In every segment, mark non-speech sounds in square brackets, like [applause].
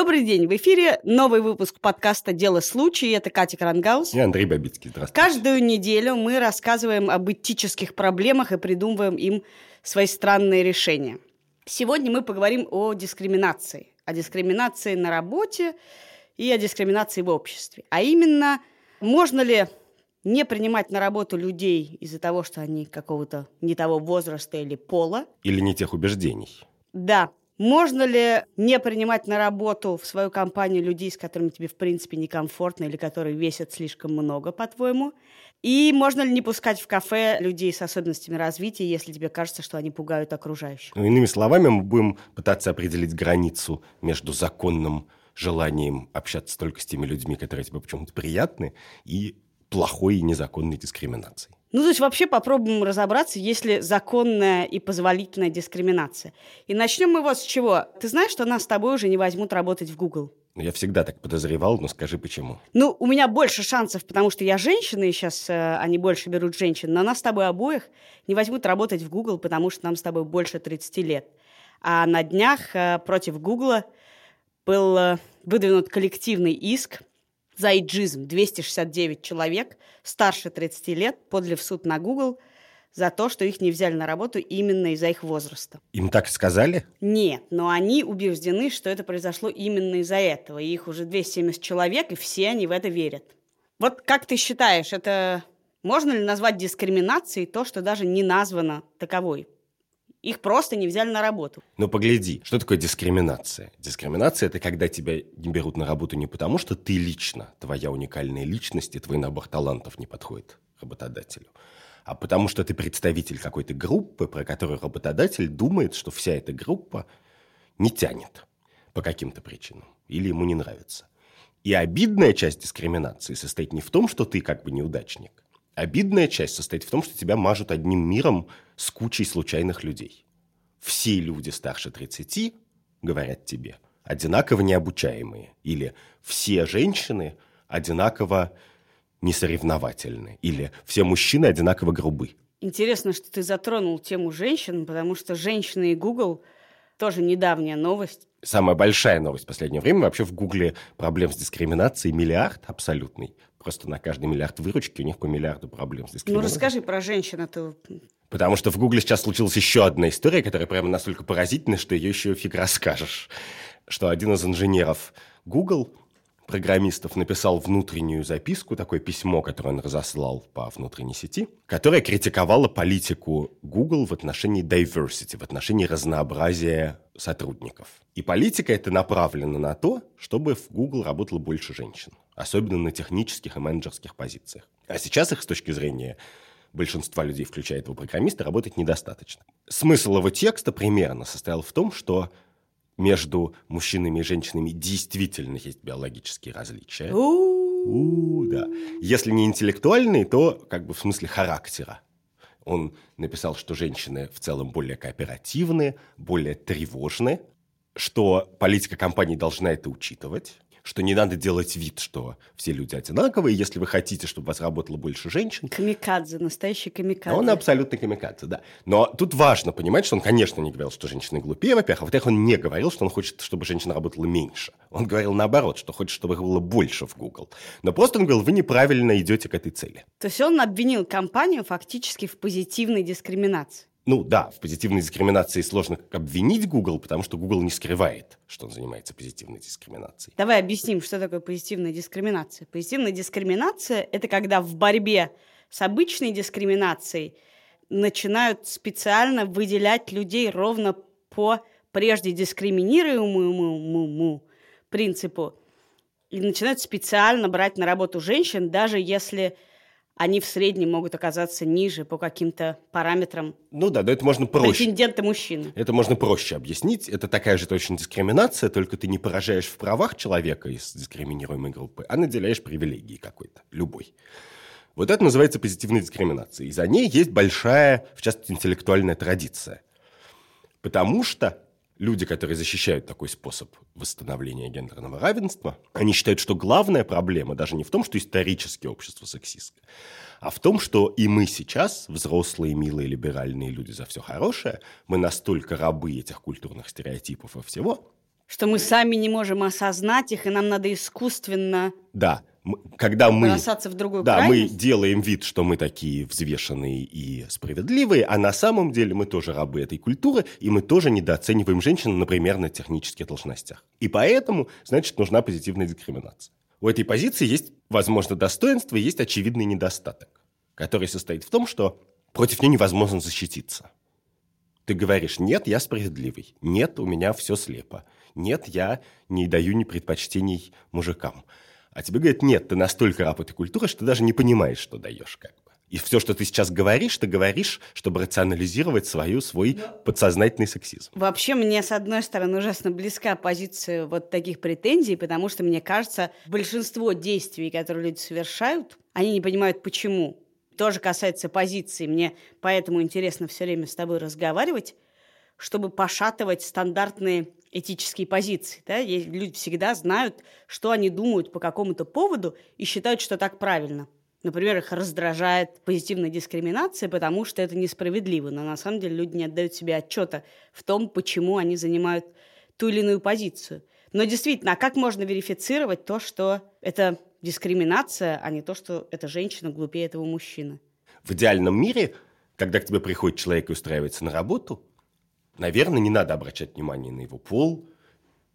Добрый день, в эфире новый выпуск подкаста «Дело случая». Это Катя Крангаус. И Андрей Бабицкий. Здравствуйте. Каждую неделю мы рассказываем об этических проблемах и придумываем им свои странные решения. Сегодня мы поговорим о дискриминации. О дискриминации на работе и о дискриминации в обществе. А именно, можно ли не принимать на работу людей из-за того, что они какого-то не того возраста или пола. Или не тех убеждений. Да, можно ли не принимать на работу в свою компанию людей, с которыми тебе, в принципе, некомфортно или которые весят слишком много, по-твоему? И можно ли не пускать в кафе людей с особенностями развития, если тебе кажется, что они пугают окружающих? Ну, иными словами, мы будем пытаться определить границу между законным желанием общаться только с теми людьми, которые тебе почему-то приятны, и плохой и незаконной дискриминацией. Ну, то есть вообще попробуем разобраться, есть ли законная и позволительная дискриминация. И начнем мы вот с чего. Ты знаешь, что нас с тобой уже не возьмут работать в Google? Ну, я всегда так подозревал, но скажи почему. Ну, у меня больше шансов, потому что я женщина, и сейчас э, они больше берут женщин, но нас с тобой обоих не возьмут работать в Google, потому что нам с тобой больше 30 лет. А на днях э, против Google был э, выдвинут коллективный иск за иджизм 269 человек старше 30 лет подали в суд на Google за то, что их не взяли на работу именно из-за их возраста. Им так сказали? Нет, но они убеждены, что это произошло именно из-за этого. И их уже 270 человек, и все они в это верят. Вот как ты считаешь, это можно ли назвать дискриминацией то, что даже не названо таковой? Их просто не взяли на работу. Ну, погляди, что такое дискриминация? Дискриминация – это когда тебя не берут на работу не потому, что ты лично, твоя уникальная личность и твой набор талантов не подходит работодателю, а потому что ты представитель какой-то группы, про которую работодатель думает, что вся эта группа не тянет по каким-то причинам или ему не нравится. И обидная часть дискриминации состоит не в том, что ты как бы неудачник, Обидная часть состоит в том, что тебя мажут одним миром с кучей случайных людей. Все люди старше 30 говорят тебе одинаково необучаемые. Или все женщины одинаково несоревновательны. Или все мужчины одинаково грубы. Интересно, что ты затронул тему женщин, потому что женщины и Google тоже недавняя новость. Самая большая новость в последнее время. Вообще в Гугле проблем с дискриминацией миллиард абсолютный. Просто на каждый миллиард выручки у них по миллиарду проблем с ну, дискриминацией. Ну, расскажи про женщин. Это... Потому что в Гугле сейчас случилась еще одна история, которая прямо настолько поразительная, что ее еще фиг расскажешь. Что один из инженеров Google, программистов, написал внутреннюю записку, такое письмо, которое он разослал по внутренней сети, которое критиковало политику Google в отношении diversity, в отношении разнообразия сотрудников. И политика это направлена на то, чтобы в Google работало больше женщин особенно на технических и менеджерских позициях. А сейчас их с точки зрения большинства людей, включая этого программиста, работать недостаточно. Смысл его текста примерно состоял в том, что между мужчинами и женщинами действительно есть биологические различия. У, да. Если не интеллектуальные, то как бы в смысле характера. Он написал, что женщины в целом более кооперативны, более тревожны, что политика компании должна это учитывать, что не надо делать вид, что все люди одинаковые, если вы хотите, чтобы у вас работало больше женщин. Камикадзе, настоящий камикадзе. Он абсолютно камикадзе, да. Но тут важно понимать, что он, конечно, не говорил, что женщины глупее, во-первых, а во-вторых, он не говорил, что он хочет, чтобы женщина работала меньше. Он говорил наоборот, что хочет, чтобы их было больше в Google. Но просто он говорил, вы неправильно идете к этой цели. То есть он обвинил компанию фактически в позитивной дискриминации. Ну да, в позитивной дискриминации сложно обвинить Google, потому что Google не скрывает, что он занимается позитивной дискриминацией. Давай объясним, что такое позитивная дискриминация. Позитивная дискриминация – это когда в борьбе с обычной дискриминацией начинают специально выделять людей ровно по прежде дискриминируемому принципу и начинают специально брать на работу женщин, даже если они в среднем могут оказаться ниже по каким-то параметрам. Ну да, но это можно проще. Претенденты мужчины. Это можно проще объяснить. Это такая же точно дискриминация, только ты не поражаешь в правах человека из дискриминируемой группы, а наделяешь привилегией какой-то, любой. Вот это называется позитивной дискриминацией. И за ней есть большая, в частности, интеллектуальная традиция. Потому что люди, которые защищают такой способ восстановления гендерного равенства, они считают, что главная проблема даже не в том, что исторически общество сексистское, а в том, что и мы сейчас, взрослые, милые, либеральные люди за все хорошее, мы настолько рабы этих культурных стереотипов и всего, Что мы сами не можем осознать их, и нам надо искусственно Да, когда мы... в другую Да, крайность. мы делаем вид, что мы такие взвешенные и справедливые, а на самом деле мы тоже рабы этой культуры, и мы тоже недооцениваем женщин, например, на технических должностях. И поэтому, значит, нужна позитивная дискриминация. У этой позиции есть, возможно, достоинство и есть очевидный недостаток, который состоит в том, что против нее невозможно защититься. Ты говоришь, нет, я справедливый, нет, у меня все слепо, нет, я не даю ни предпочтений мужикам. А тебе говорят, нет, ты настолько раб этой культуры, что ты даже не понимаешь, что даешь как бы. И все, что ты сейчас говоришь, ты говоришь, чтобы рационализировать свою, свой подсознательный сексизм. Вообще, мне, с одной стороны, ужасно близка позиция вот таких претензий, потому что, мне кажется, большинство действий, которые люди совершают, они не понимают, почему. Тоже касается позиции. Мне поэтому интересно все время с тобой разговаривать, чтобы пошатывать стандартные этические позиции. Да? Люди всегда знают, что они думают по какому-то поводу и считают, что так правильно. Например, их раздражает позитивная дискриминация, потому что это несправедливо. Но на самом деле люди не отдают себе отчета в том, почему они занимают ту или иную позицию. Но действительно, а как можно верифицировать то, что это дискриминация, а не то, что эта женщина глупее этого мужчины? В идеальном мире, когда к тебе приходит человек и устраивается на работу, наверное, не надо обращать внимание на его пол,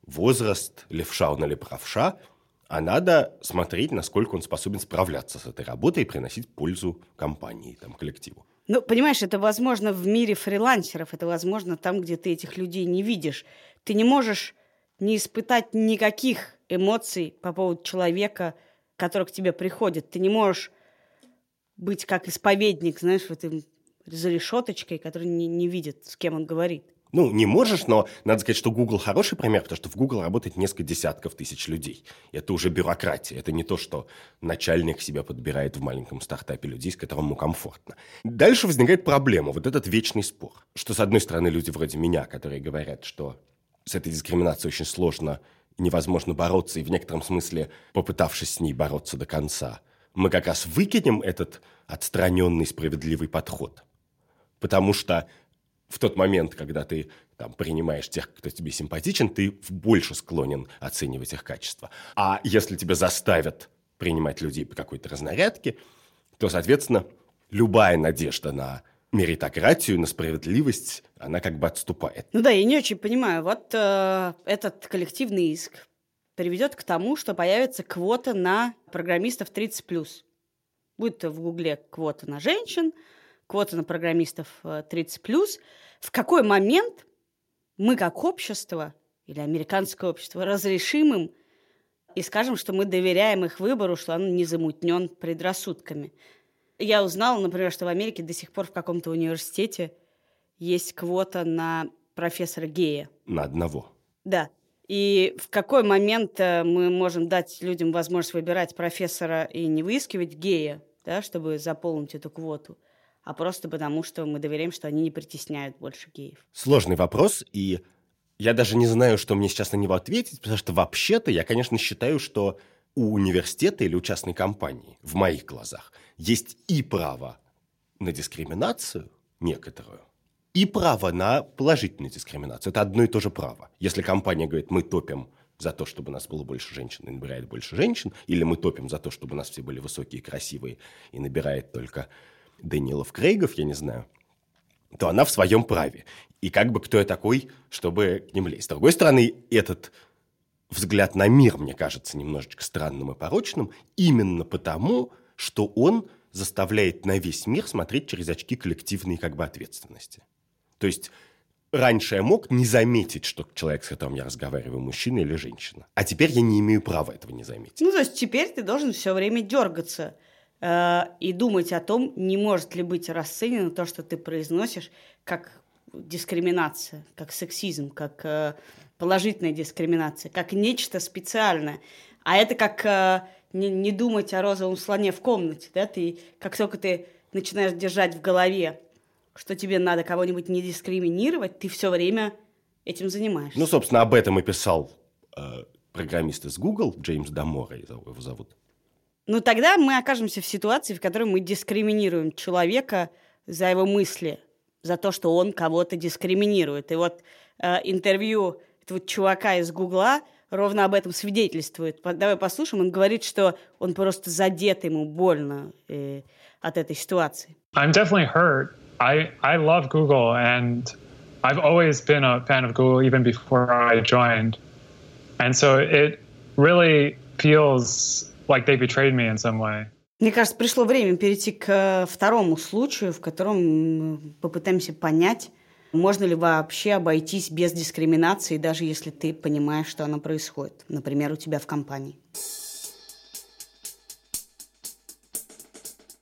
возраст, левша он или правша, а надо смотреть, насколько он способен справляться с этой работой и приносить пользу компании, там, коллективу. Ну, понимаешь, это возможно в мире фрилансеров, это возможно там, где ты этих людей не видишь. Ты не можешь не испытать никаких эмоций по поводу человека, который к тебе приходит. Ты не можешь быть как исповедник, знаешь, вот им за решеточкой, который не, не видит, с кем он говорит. Ну, не можешь, но надо сказать, что Google хороший пример, потому что в Google работает несколько десятков тысяч людей. Это уже бюрократия. Это не то, что начальник себя подбирает в маленьком стартапе людей, с которым ему комфортно. Дальше возникает проблема, вот этот вечный спор. Что, с одной стороны, люди вроде меня, которые говорят, что с этой дискриминацией очень сложно невозможно бороться, и в некотором смысле, попытавшись с ней бороться до конца, мы как раз выкинем этот отстраненный справедливый подход. Потому что в тот момент, когда ты там, принимаешь тех, кто тебе симпатичен, ты больше склонен оценивать их качество. А если тебя заставят принимать людей по какой-то разнарядке, то, соответственно, любая надежда на меритократию, на справедливость, она как бы отступает. Ну да, я не очень понимаю. Вот э, этот коллективный иск приведет к тому, что появится квота на программистов 30+. Будет в Гугле квота на женщин, квота на программистов э, 30+. В какой момент мы как общество или американское общество разрешим им и скажем, что мы доверяем их выбору, что он не замутнен предрассудками. Я узнала, например, что в Америке до сих пор в каком-то университете есть квота на профессора гея. На одного. Да. И в какой момент э, мы можем дать людям возможность выбирать профессора и не выискивать гея, да, чтобы заполнить эту квоту, а просто потому, что мы доверяем, что они не притесняют больше геев. Сложный вопрос, и я даже не знаю, что мне сейчас на него ответить, потому что вообще-то я, конечно, считаю, что у университета или у частной компании, в моих глазах, есть и право на дискриминацию некоторую, и право на положительную дискриминацию. Это одно и то же право. Если компания говорит, мы топим за то, чтобы нас было больше женщин и набирает больше женщин, или мы топим за то, чтобы у нас все были высокие и красивые и набирает только Дэниелов Крейгов, я не знаю, то она в своем праве. И как бы кто я такой, чтобы к ним лезть. С другой стороны, этот взгляд на мир, мне кажется, немножечко странным и порочным, именно потому, что он заставляет на весь мир смотреть через очки коллективной как бы ответственности. То есть раньше я мог не заметить, что человек, с которым я разговариваю, мужчина или женщина. А теперь я не имею права этого не заметить. Ну, то есть теперь ты должен все время дергаться и думать о том, не может ли быть расценено то, что ты произносишь, как дискриминация, как сексизм, как э, положительная дискриминация, как нечто специальное. А это как э, не, не думать о розовом слоне в комнате, да, ты, как только ты начинаешь держать в голове, что тебе надо кого-нибудь не дискриминировать, ты все время этим занимаешься. Ну, собственно, об этом и писал э, программист из Google, Джеймс Дамора его зовут. Ну, тогда мы окажемся в ситуации, в которой мы дискриминируем человека за его мысли, за то, что он кого-то дискриминирует. И вот э, интервью этого чувака из Гугла ровно об этом свидетельствует. Давай послушаем. Он говорит, что он просто задет, ему больно э, от этой ситуации. I'm definitely hurt. I, I love Google and I've always been a fan of Google even before I joined. And so it really feels like they betrayed me in some way. Мне кажется, пришло время перейти к э, второму случаю, в котором попытаемся понять, можно ли вообще обойтись без дискриминации, даже если ты понимаешь, что она происходит, например, у тебя в компании.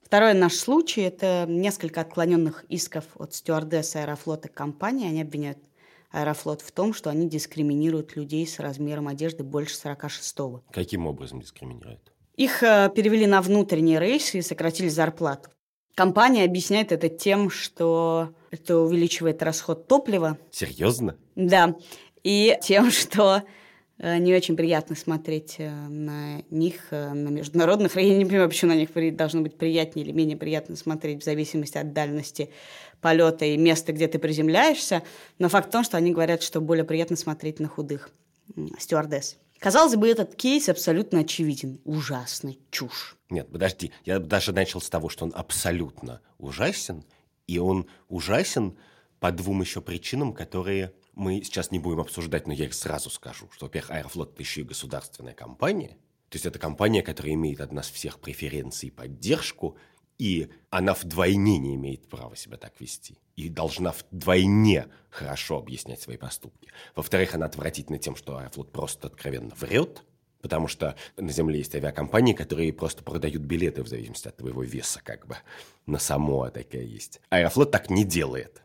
Второй наш случай – это несколько отклоненных исков от стюардессы Аэрофлота компании. Они обвиняют Аэрофлот в том, что они дискриминируют людей с размером одежды больше 46-го. Каким образом дискриминируют? Их э, перевели на внутренние рейсы и сократили зарплату. Компания объясняет это тем, что это увеличивает расход топлива. Серьезно? Да. И тем, что э, не очень приятно смотреть э, на них на международных [laughs] Я не понимаю, почему на них должно быть приятнее или менее приятно смотреть в зависимости от дальности полета и места, где ты приземляешься. Но факт в том, что они говорят, что более приятно смотреть на худых стюардесс. Казалось бы, этот кейс абсолютно очевиден. Ужасный чушь. Нет, подожди. Я даже начал с того, что он абсолютно ужасен. И он ужасен по двум еще причинам, которые мы сейчас не будем обсуждать, но я их сразу скажу. Что, во-первых, Аэрофлот – это еще и государственная компания. То есть это компания, которая имеет от нас всех преференции и поддержку, и она вдвойне не имеет права себя так вести. И должна вдвойне хорошо объяснять свои поступки. Во-вторых, она отвратительна тем, что Аэрофлот просто откровенно врет, потому что на Земле есть авиакомпании, которые просто продают билеты в зависимости от твоего веса, как бы. На само такая есть. Аэрофлот так не делает.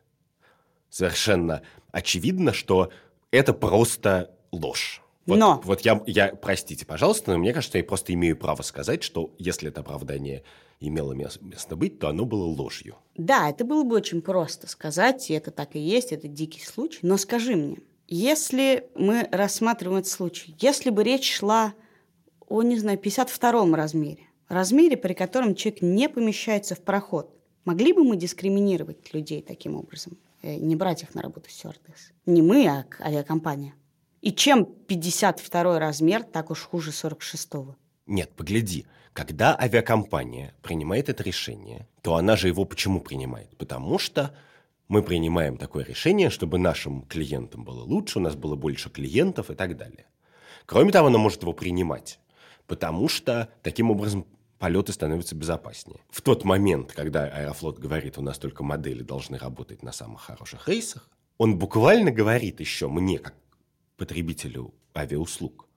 Совершенно очевидно, что это просто ложь. Вот, но... Вот я, я, простите, пожалуйста, но мне кажется, я просто имею право сказать, что если это оправдание имело место быть, то оно было ложью. Да, это было бы очень просто сказать, и это так и есть, это дикий случай. Но скажи мне, если мы рассматриваем этот случай, если бы речь шла о, не знаю, 52-м размере, размере, при котором человек не помещается в проход, могли бы мы дискриминировать людей таким образом? Э, не брать их на работу стюардесс. Не мы, а авиакомпания. И чем 52 размер так уж хуже 46-го? Нет, погляди. Когда авиакомпания принимает это решение, то она же его почему принимает? Потому что мы принимаем такое решение, чтобы нашим клиентам было лучше, у нас было больше клиентов и так далее. Кроме того, она может его принимать, потому что таким образом полеты становятся безопаснее. В тот момент, когда Аэрофлот говорит, у нас только модели должны работать на самых хороших рейсах, он буквально говорит еще мне, как потребителю авиауслуг,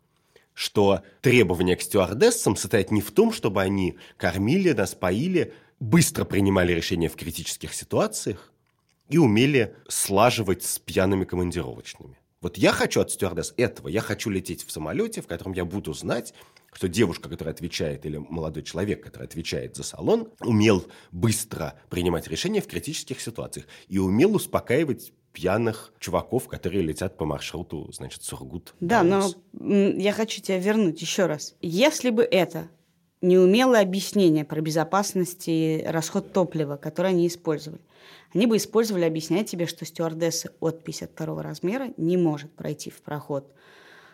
что требования к стюардессам состоят не в том, чтобы они кормили нас, поили, быстро принимали решения в критических ситуациях и умели слаживать с пьяными командировочными. Вот я хочу от стюардесс этого. Я хочу лететь в самолете, в котором я буду знать, что девушка, которая отвечает, или молодой человек, который отвечает за салон, умел быстро принимать решения в критических ситуациях и умел успокаивать пьяных чуваков, которые летят по маршруту, значит, Сургут. Да, но я хочу тебя вернуть еще раз. Если бы это неумелое объяснение про безопасность и расход топлива, которое они использовали, они бы использовали объяснять тебе, что стюардесса от 52 размера не может пройти в проход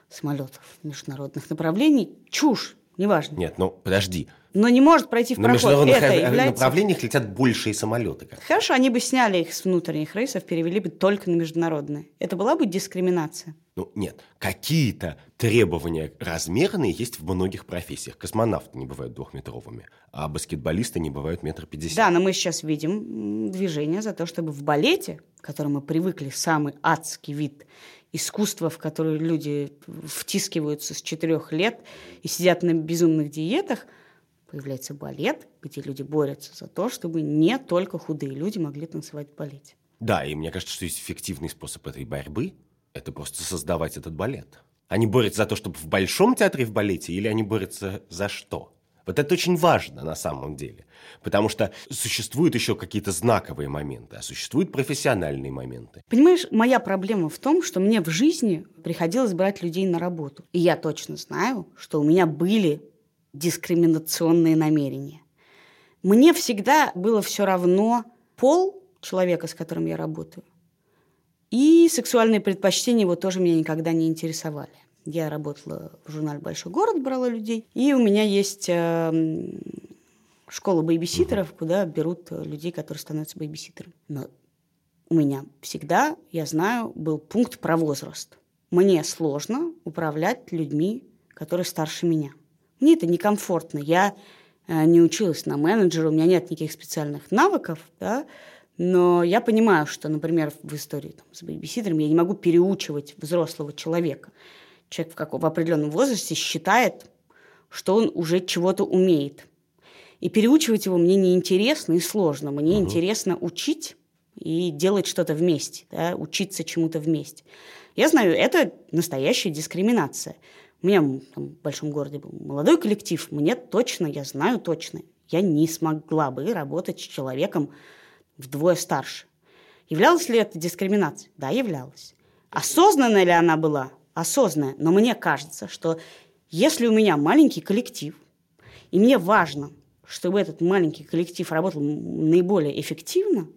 самолетов международных направлений. Чушь, неважно. Нет, ну подожди но не может пройти в проход. На международных Это является... направлениях летят большие самолеты. Как Хорошо, они бы сняли их с внутренних рейсов, перевели бы только на международные. Это была бы дискриминация. Ну, нет. Какие-то требования размерные есть в многих профессиях. Космонавты не бывают двухметровыми, а баскетболисты не бывают метр пятьдесят. Да, но мы сейчас видим движение за то, чтобы в балете, к которому мы привыкли, самый адский вид искусства, в которое люди втискиваются с четырех лет и сидят на безумных диетах – появляется балет, где люди борются за то, чтобы не только худые люди могли танцевать в балете. Да, и мне кажется, что есть эффективный способ этой борьбы – это просто создавать этот балет. Они борются за то, чтобы в большом театре в балете, или они борются за что? Вот это очень важно на самом деле. Потому что существуют еще какие-то знаковые моменты, а существуют профессиональные моменты. Понимаешь, моя проблема в том, что мне в жизни приходилось брать людей на работу. И я точно знаю, что у меня были дискриминационные намерения. Мне всегда было все равно пол человека, с которым я работаю, И сексуальные предпочтения его тоже меня никогда не интересовали. Я работала в журнале «Большой город», брала людей. И у меня есть э, школа бейбиситеров, куда берут людей, которые становятся бейбиситерами. Но у меня всегда, я знаю, был пункт про возраст. Мне сложно управлять людьми, которые старше меня. Мне это некомфортно. Я э, не училась на менеджера, у меня нет никаких специальных навыков, да, но я понимаю, что, например, в истории там, с бейбиситером я не могу переучивать взрослого человека. Человек в, каком, в определенном возрасте считает, что он уже чего-то умеет. И переучивать его мне неинтересно и сложно. Мне угу. интересно учить и делать что-то вместе, да, учиться чему-то вместе. Я знаю, это настоящая дискриминация. У меня там, в большом городе был молодой коллектив, мне точно, я знаю точно, я не смогла бы работать с человеком вдвое старше. Являлась ли это дискриминацией? Да, являлась. Осознанная ли она была? Осознанная. Но мне кажется, что если у меня маленький коллектив, и мне важно, чтобы этот маленький коллектив работал наиболее эффективно,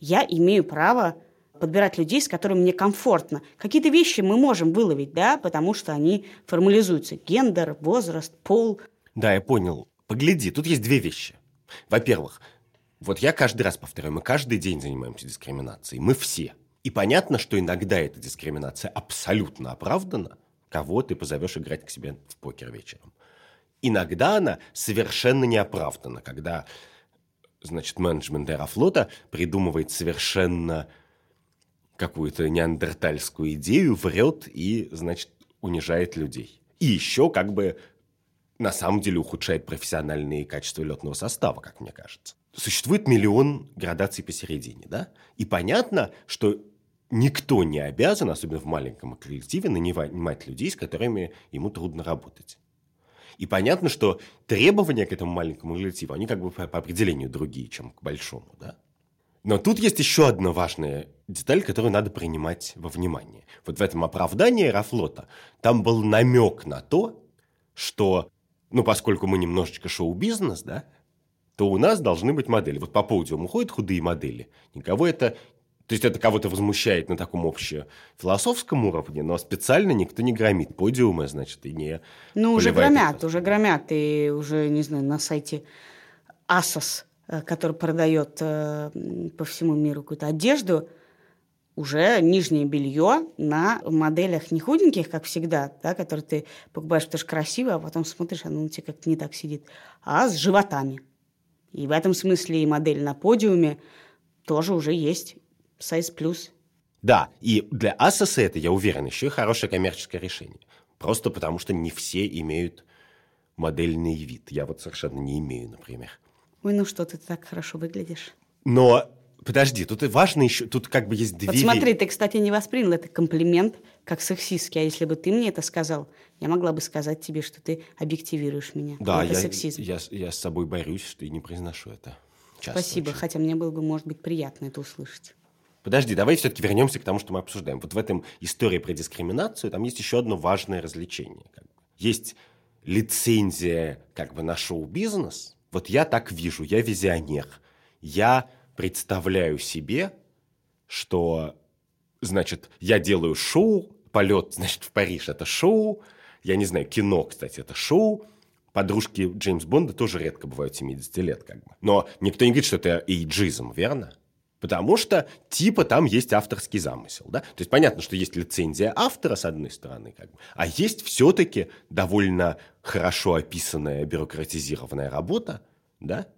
я имею право подбирать людей, с которыми мне комфортно. Какие-то вещи мы можем выловить, да, потому что они формализуются. Гендер, возраст, пол. Да, я понял. Погляди, тут есть две вещи. Во-первых, вот я каждый раз повторяю, мы каждый день занимаемся дискриминацией. Мы все. И понятно, что иногда эта дискриминация абсолютно оправдана. Кого ты позовешь играть к себе в покер вечером. Иногда она совершенно неоправдана, когда значит, менеджмент Аэрофлота придумывает совершенно какую-то неандертальскую идею, врет и, значит, унижает людей. И еще как бы на самом деле ухудшает профессиональные качества летного состава, как мне кажется. Существует миллион градаций посередине, да? И понятно, что никто не обязан, особенно в маленьком коллективе, нанимать людей, с которыми ему трудно работать. И понятно, что требования к этому маленькому коллективу, они как бы по, определению другие, чем к большому, да? Но тут есть еще одна важная деталь, которую надо принимать во внимание. Вот в этом оправдании Аэрофлота там был намек на то, что, ну, поскольку мы немножечко шоу-бизнес, да, то у нас должны быть модели. Вот по подиуму ходят худые модели. Никого это то есть это кого-то возмущает на таком общефилософском уровне, но специально никто не громит подиумы, значит, и не... Ну, уже громят, уже громят. И уже, не знаю, на сайте э, который продает э, по всему миру какую-то одежду, уже нижнее белье на моделях не худеньких, как всегда, да, которые ты покупаешь, потому что красиво, а потом смотришь, оно у тебя как-то не так сидит, а с животами. И в этом смысле и модель на подиуме тоже уже есть Size Plus. Да, и для Asus это, я уверен, еще и хорошее коммерческое решение. Просто потому, что не все имеют модельный вид. Я вот совершенно не имею, например. Ой, ну что, ты так хорошо выглядишь. Но Подожди, тут важно еще, тут как бы есть две... Вот смотри, ты, кстати, не воспринял это комплимент как сексистский, а если бы ты мне это сказал, я могла бы сказать тебе, что ты объективируешь меня. Да, это я, сексизм. Я, я с собой борюсь, что и не произношу это. Часто Спасибо, очень. хотя мне было бы, может быть, приятно это услышать. Подожди, давай все-таки вернемся к тому, что мы обсуждаем. Вот в этом истории про дискриминацию там есть еще одно важное развлечение. Есть лицензия как бы на шоу-бизнес. Вот я так вижу, я визионер. Я представляю себе, что, значит, я делаю шоу, полет, значит, в Париж это шоу, я не знаю, кино, кстати, это шоу, подружки Джеймс Бонда тоже редко бывают 70 лет, как бы. Но никто не говорит, что это эйджизм, верно? Потому что типа там есть авторский замысел. Да? То есть понятно, что есть лицензия автора, с одной стороны, как бы, а есть все-таки довольно хорошо описанная бюрократизированная работа, да,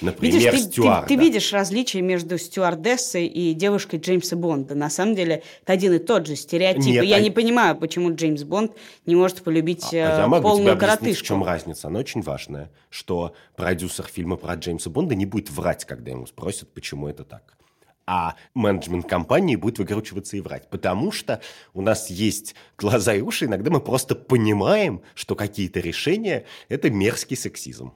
Например, видишь, ты, стюарда. Ты, ты видишь различие между стюардессой и девушкой Джеймса Бонда. На самом деле, это один и тот же стереотип. Нет, я а... не понимаю, почему Джеймс Бонд не может полюбить а, а я могу полную тебе коротышку. в чем разница. Она очень важная, что продюсер фильма про Джеймса Бонда не будет врать, когда ему спросят, почему это так. А менеджмент компании будет выкручиваться и врать. Потому что у нас есть глаза и уши, иногда мы просто понимаем, что какие-то решения – это мерзкий сексизм.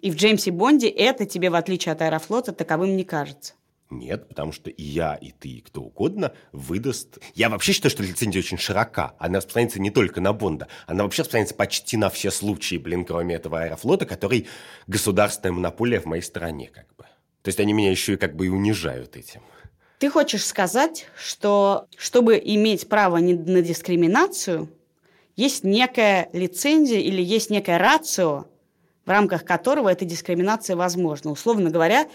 И в Джеймсе Бонде это тебе, в отличие от Аэрофлота, таковым не кажется. Нет, потому что и я, и ты, и кто угодно выдаст... Я вообще считаю, что лицензия очень широка. Она распространяется не только на Бонда. Она вообще распространяется почти на все случаи, блин, кроме этого аэрофлота, который государственная монополия в моей стране, как бы. То есть они меня еще и как бы и унижают этим. Ты хочешь сказать, что чтобы иметь право на дискриминацию, есть некая лицензия или есть некая рацио, в рамках которого эта дискриминация возможна. Условно говоря,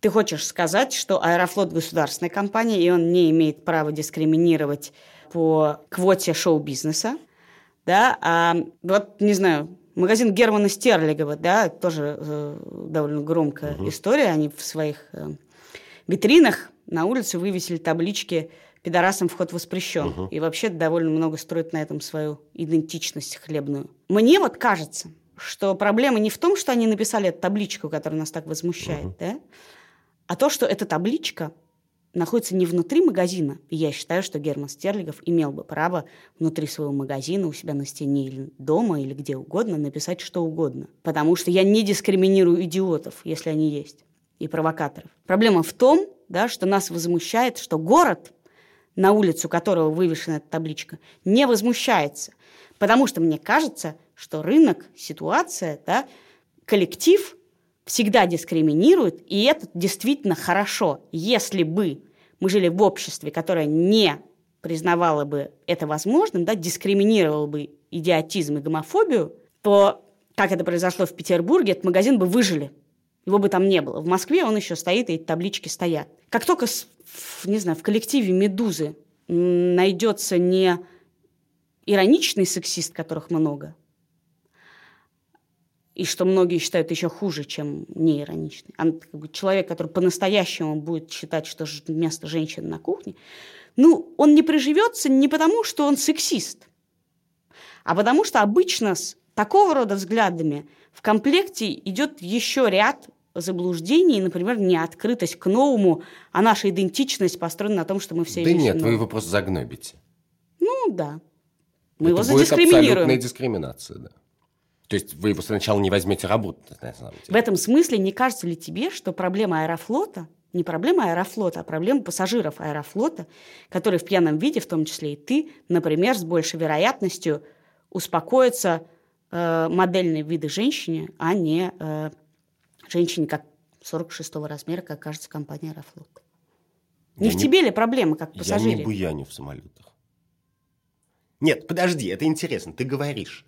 ты хочешь сказать, что Аэрофлот государственная компания, и он не имеет права дискриминировать по квоте шоу-бизнеса, да, а вот, не знаю, магазин Германа Стерлигова, да, тоже э, довольно громкая угу. история, они в своих э, витринах на улице вывесили таблички «Пидорасам вход воспрещен». Угу. И вообще довольно много строят на этом свою идентичность хлебную. Мне вот кажется, что проблема не в том, что они написали эту табличку, которая нас так возмущает, угу. да, а то, что эта табличка находится не внутри магазина. И я считаю, что Герман Стерлигов имел бы право внутри своего магазина, у себя на стене или дома, или где угодно написать что угодно. Потому что я не дискриминирую идиотов, если они есть, и провокаторов. Проблема в том, да, что нас возмущает, что город, на улицу которого вывешена эта табличка, не возмущается. Потому что мне кажется, что рынок, ситуация, да, коллектив всегда дискриминирует, и это действительно хорошо. Если бы мы жили в обществе, которое не признавало бы это возможным, да, дискриминировало бы идиотизм и гомофобию, то, как это произошло в Петербурге, этот магазин бы выжили. Его бы там не было. В Москве он еще стоит, и эти таблички стоят. Как только, не знаю, в коллективе «Медузы» найдется не ироничный сексист, которых много, и что многие считают еще хуже, чем неироничный. А как бы, человек, который по-настоящему будет считать, что место женщины на кухне, ну, он не приживется не потому, что он сексист, а потому что обычно с такого рода взглядами в комплекте идет еще ряд заблуждений, например, неоткрытость к новому, а наша идентичность построена на том, что мы все Да нет, вы его просто загнобите. Ну, да. Мы Это его задискриминируем. будет абсолютная дискриминация, да. То есть вы его сначала не возьмете работать, на самом деле. В этом смысле не кажется ли тебе, что проблема аэрофлота не проблема аэрофлота, а проблема пассажиров аэрофлота, которые в пьяном виде, в том числе и ты, например, с большей вероятностью успокоятся э, модельные виды женщине, а не э, женщине как 46-го размера, как кажется компания Аэрофлот. Не я в тебе ли проблема, как пассажире? Я не буяню в самолетах. Нет, подожди, это интересно. Ты говоришь,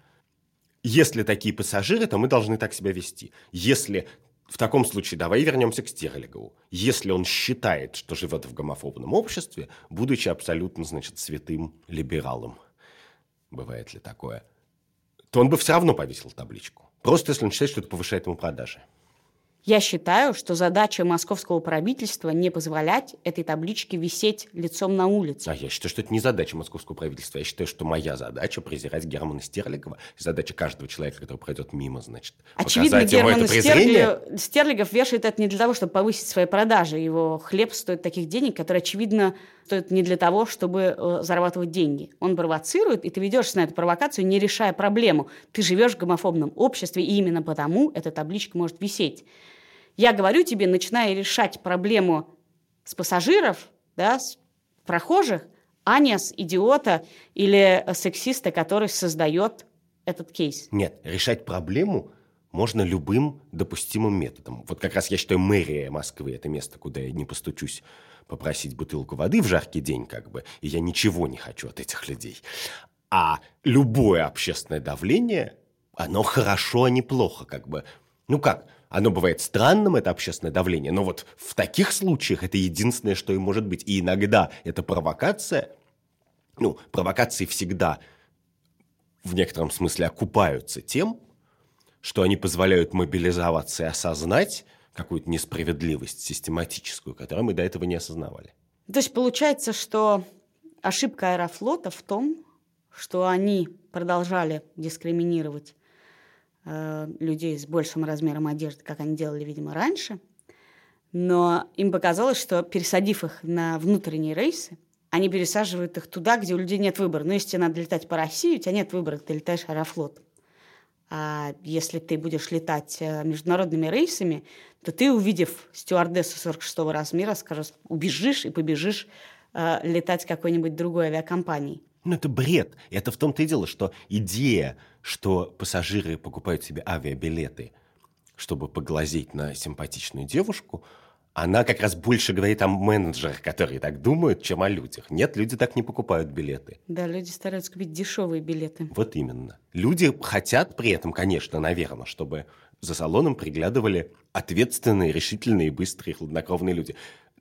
если такие пассажиры, то мы должны так себя вести. Если в таком случае давай вернемся к Стерлигову. Если он считает, что живет в гомофобном обществе, будучи абсолютно, значит, святым либералом, бывает ли такое, то он бы все равно повесил табличку. Просто если он считает, что это повышает ему продажи. Я считаю, что задача московского правительства не позволять этой табличке висеть лицом на улице. А я считаю, что это не задача московского правительства. Я считаю, что моя задача презирать Германа Стерлигова. Задача каждого человека, который пройдет мимо, значит, Очевидно, Герман Стерлигов, Стерлигов вешает это не для того, чтобы повысить свои продажи. Его хлеб стоит таких денег, которые, очевидно, стоят не для того, чтобы э, зарабатывать деньги. Он провоцирует, и ты ведешься на эту провокацию, не решая проблему. Ты живешь в гомофобном обществе, и именно потому эта табличка может висеть. Я говорю тебе, начиная решать проблему с пассажиров, да, с прохожих, а не с идиота или сексиста, который создает этот кейс. Нет, решать проблему можно любым допустимым методом. Вот как раз я считаю, мэрия Москвы – это место, куда я не постучусь попросить бутылку воды в жаркий день, как бы, и я ничего не хочу от этих людей. А любое общественное давление, оно хорошо, а не плохо, как бы. Ну как, оно бывает странным, это общественное давление, но вот в таких случаях это единственное, что и может быть. И иногда это провокация, ну, провокации всегда в некотором смысле окупаются тем, что они позволяют мобилизоваться и осознать какую-то несправедливость систематическую, которую мы до этого не осознавали. То есть получается, что ошибка Аэрофлота в том, что они продолжали дискриминировать Э, людей с большим размером одежды, как они делали, видимо, раньше. Но им показалось, что пересадив их на внутренние рейсы, они пересаживают их туда, где у людей нет выбора. Ну, если тебе надо летать по России, у тебя нет выбора, ты летаешь аэрофлотом. А если ты будешь летать э, международными рейсами, то ты, увидев стюардессу 46 размера, скажешь, убежишь и побежишь э, летать какой-нибудь другой авиакомпанией. Ну, это бред. Это в том-то и дело, что идея, что пассажиры покупают себе авиабилеты, чтобы поглазеть на симпатичную девушку, она как раз больше говорит о менеджерах, которые так думают, чем о людях. Нет, люди так не покупают билеты. Да, люди стараются купить дешевые билеты. Вот именно. Люди хотят при этом, конечно, наверное, чтобы за салоном приглядывали ответственные, решительные, быстрые, хладнокровные люди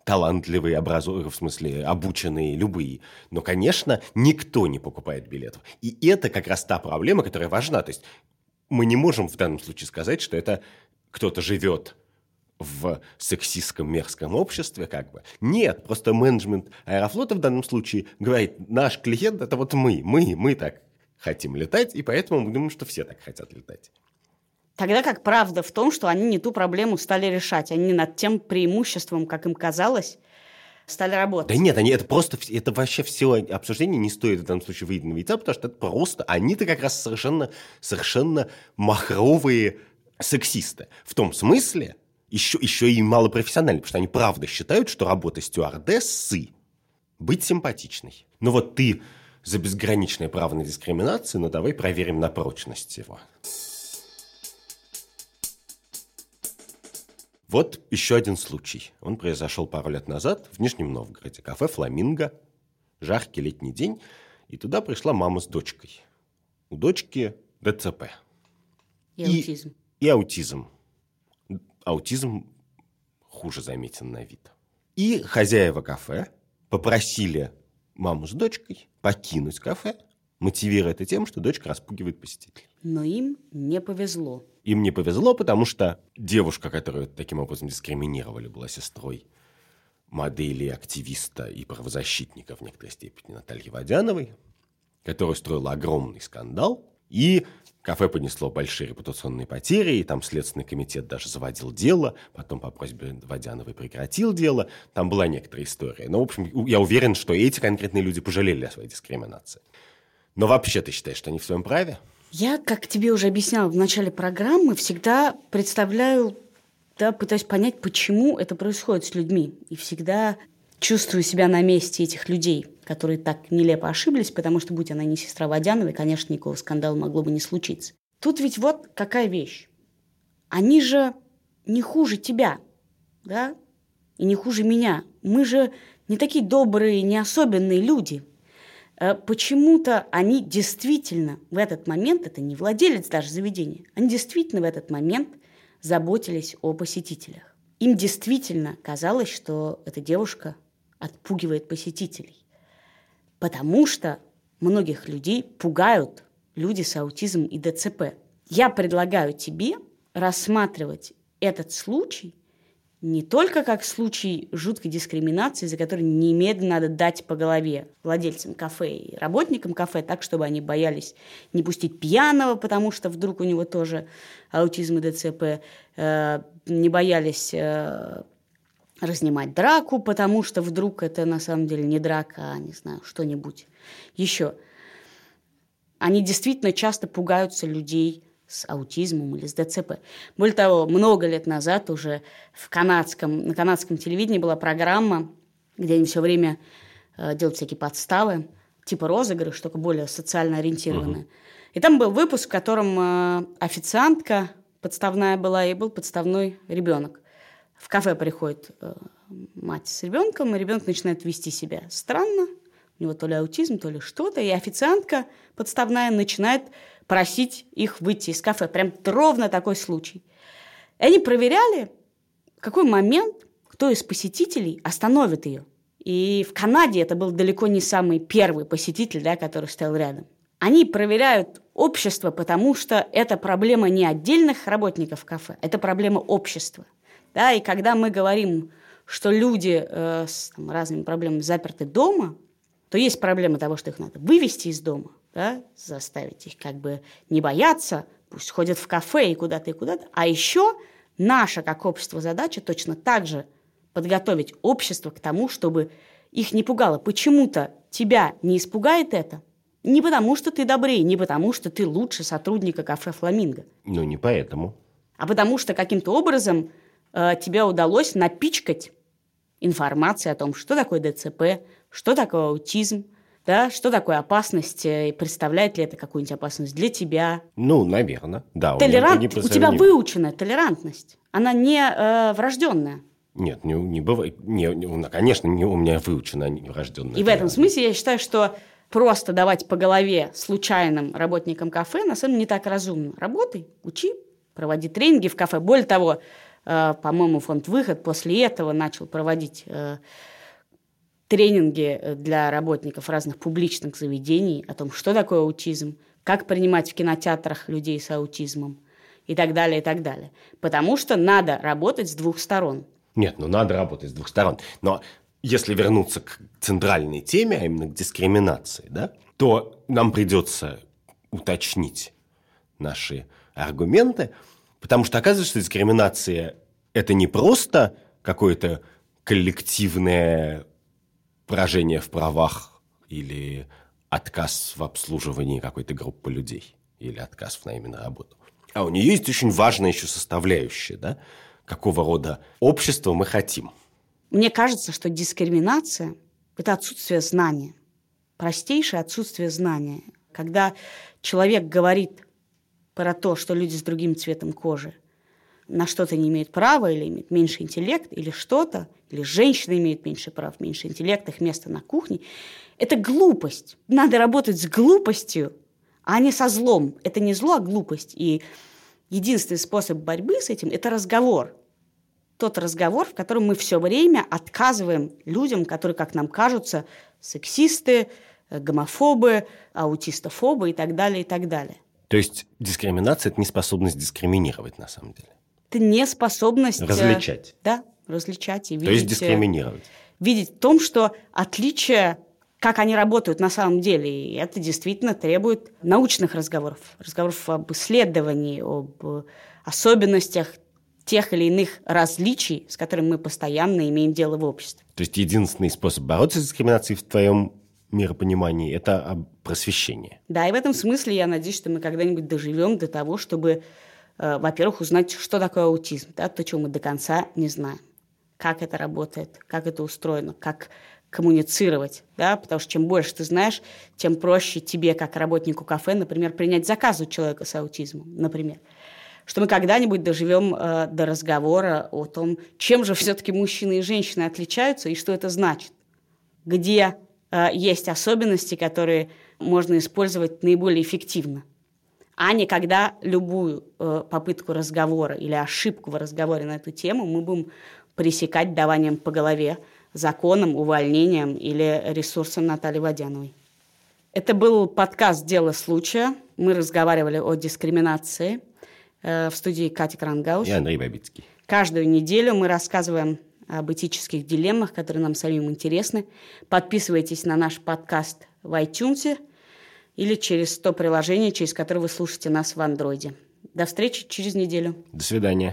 талантливые, образованные, в смысле, обученные, любые. Но, конечно, никто не покупает билетов. И это как раз та проблема, которая важна. То есть мы не можем в данном случае сказать, что это кто-то живет в сексистском мерзком обществе, как бы. Нет, просто менеджмент Аэрофлота в данном случае говорит, наш клиент – это вот мы, мы, мы так хотим летать, и поэтому мы думаем, что все так хотят летать. Тогда как правда в том, что они не ту проблему стали решать, они над тем преимуществом, как им казалось, стали работать. Да нет, они это просто, это вообще все обсуждение не стоит в данном случае выеденного яйца, потому что это просто, они-то как раз совершенно, совершенно махровые сексисты. В том смысле, еще, еще и малопрофессиональные, потому что они правда считают, что работа стюардессы быть симпатичной. Ну вот ты за безграничное право на дискриминацию, но давай проверим на прочность его. Вот еще один случай. Он произошел пару лет назад в Нижнем Новгороде. Кафе «Фламинго». Жаркий летний день. И туда пришла мама с дочкой. У дочки ДЦП. И, и аутизм. И аутизм. Аутизм хуже заметен на вид. И хозяева кафе попросили маму с дочкой покинуть кафе, мотивируя это тем, что дочка распугивает посетителей. Но им не повезло. Им не повезло, потому что девушка, которую таким образом дискриминировали, была сестрой модели, активиста и правозащитника в некоторой степени Натальи Водяновой, которая устроила огромный скандал. И кафе понесло большие репутационные потери, и там Следственный комитет даже заводил дело, потом по просьбе Водяновой прекратил дело. Там была некоторая история. Но, в общем, я уверен, что эти конкретные люди пожалели о своей дискриминации. Но вообще ты считаешь, что они в своем праве? Я, как тебе уже объясняла в начале программы, всегда представляю, да, пытаюсь понять, почему это происходит с людьми. И всегда чувствую себя на месте этих людей, которые так нелепо ошиблись, потому что, будь она не сестра Водяновой, конечно, никакого скандала могло бы не случиться. Тут ведь вот какая вещь. Они же не хуже тебя, да, и не хуже меня. Мы же не такие добрые, не особенные люди. Э, почему-то они действительно в этот момент, это не владелец даже заведения, они действительно в этот момент заботились о посетителях. Им действительно казалось, что эта девушка отпугивает посетителей. Потому что многих людей пугают люди с аутизмом и ДЦП. Я предлагаю тебе рассматривать этот случай не только как случай жуткой дискриминации, за который немедленно надо дать по голове владельцам кафе и работникам кафе, так, чтобы они боялись не пустить пьяного, потому что вдруг у него тоже аутизм и ДЦП, э, не боялись э, разнимать драку, потому что вдруг это на самом деле не драка, а, не знаю, что-нибудь еще. Они действительно часто пугаются людей – с аутизмом или с ДЦП. Более того, много лет назад уже в канадском, на канадском телевидении была программа, где они все время э, делают всякие подставы, типа розыгрыш, только более социально ориентированные. Угу. И там был выпуск, в котором э, официантка подставная была, и был подставной ребенок. В кафе приходит э, мать с ребенком, и ребенок начинает вести себя странно. У него то ли аутизм, то ли что-то. И официантка подставная начинает просить их выйти из кафе. Прям ровно такой случай. И они проверяли, в какой момент кто из посетителей остановит ее. И в Канаде это был далеко не самый первый посетитель, да, который стоял рядом. Они проверяют общество, потому что это проблема не отдельных работников кафе, это проблема общества. Да, и когда мы говорим, что люди э, с там, разными проблемами заперты дома, то есть проблема того, что их надо вывести из дома, да, заставить их как бы не бояться, пусть ходят в кафе и куда-то, и куда-то. А еще наша, как общество, задача точно так же подготовить общество к тому, чтобы их не пугало. Почему-то тебя не испугает это, не потому что ты добрее, не потому что ты лучше сотрудника кафе «Фламинго». Ну, не поэтому. А потому что каким-то образом э, тебе удалось напичкать информацией о том, что такое ДЦП, что такое аутизм, да, что такое опасность, и представляет ли это какую-нибудь опасность для тебя. Ну, наверное, да. Толерант, у, у тебя выученная толерантность, она не э, врожденная. Нет, не, не бывает. Не, не, конечно, не, у меня выучена врожденная. И в этом смысле я считаю, что просто давать по голове случайным работникам кафе на самом деле не так разумно. Работай, учи, проводи тренинги в кафе. Более того, э, по-моему, фонд «Выход» после этого начал проводить э, тренинги для работников разных публичных заведений о том, что такое аутизм, как принимать в кинотеатрах людей с аутизмом и так далее, и так далее. Потому что надо работать с двух сторон – нет, ну надо работать с двух сторон. Но если вернуться к центральной теме, а именно к дискриминации, да, то нам придется уточнить наши аргументы, потому что оказывается, что дискриминация – это не просто какое-то коллективное поражение в правах или отказ в обслуживании какой-то группы людей или отказ в найме на работу. А у нее есть очень важная еще составляющая, да, какого рода общество мы хотим. Мне кажется, что дискриминация – это отсутствие знания, простейшее отсутствие знания. Когда человек говорит про то, что люди с другим цветом кожи на что-то не имеют права или имеют меньше интеллект, или что-то, или женщины имеют меньше прав, меньше интеллекта, их место на кухне, это глупость. Надо работать с глупостью, а не со злом. Это не зло, а глупость. И единственный способ борьбы с этим – это разговор тот разговор, в котором мы все время отказываем людям, которые, как нам кажутся, сексисты, э, гомофобы, аутистофобы и так далее, и так далее. То есть дискриминация – это неспособность дискриминировать на самом деле? Это неспособность... Э, различать. Да, различать и видеть... То есть дискриминировать. Видеть в том, что отличие как они работают на самом деле. И это действительно требует научных разговоров, разговоров об исследовании, об особенностях тех или иных различий, с которыми мы постоянно имеем дело в обществе. То есть единственный способ бороться с дискриминацией в твоем миропонимании – это просвещение. Да, и в этом смысле я надеюсь, что мы когда-нибудь доживем до того, чтобы, э, во-первых, узнать, что такое аутизм, да, то, чего мы до конца не знаем. Как это работает, как это устроено, как коммуницировать, да, потому что чем больше ты знаешь, тем проще тебе, как работнику кафе, например, принять заказ у человека с аутизмом, например. Что мы когда-нибудь доживем э, до разговора о том, чем же все-таки мужчины и женщины отличаются и что это значит, где э, есть особенности, которые можно использовать наиболее эффективно, а не когда любую э, попытку разговора или ошибку в разговоре на эту тему мы будем пресекать даванием по голове, законом, увольнением или ресурсом Натальи Водяновой. Это был подкаст «Дело случая». Мы разговаривали о дискриминации – Э, в студии Кати Крангаус. И Андрей Бабицкий. Каждую неделю мы рассказываем об этических дилеммах, которые нам самим интересны. Подписывайтесь на наш подкаст в iTunes или через то приложение, через которое вы слушаете нас в Андроиде. До встречи через неделю. До свидания.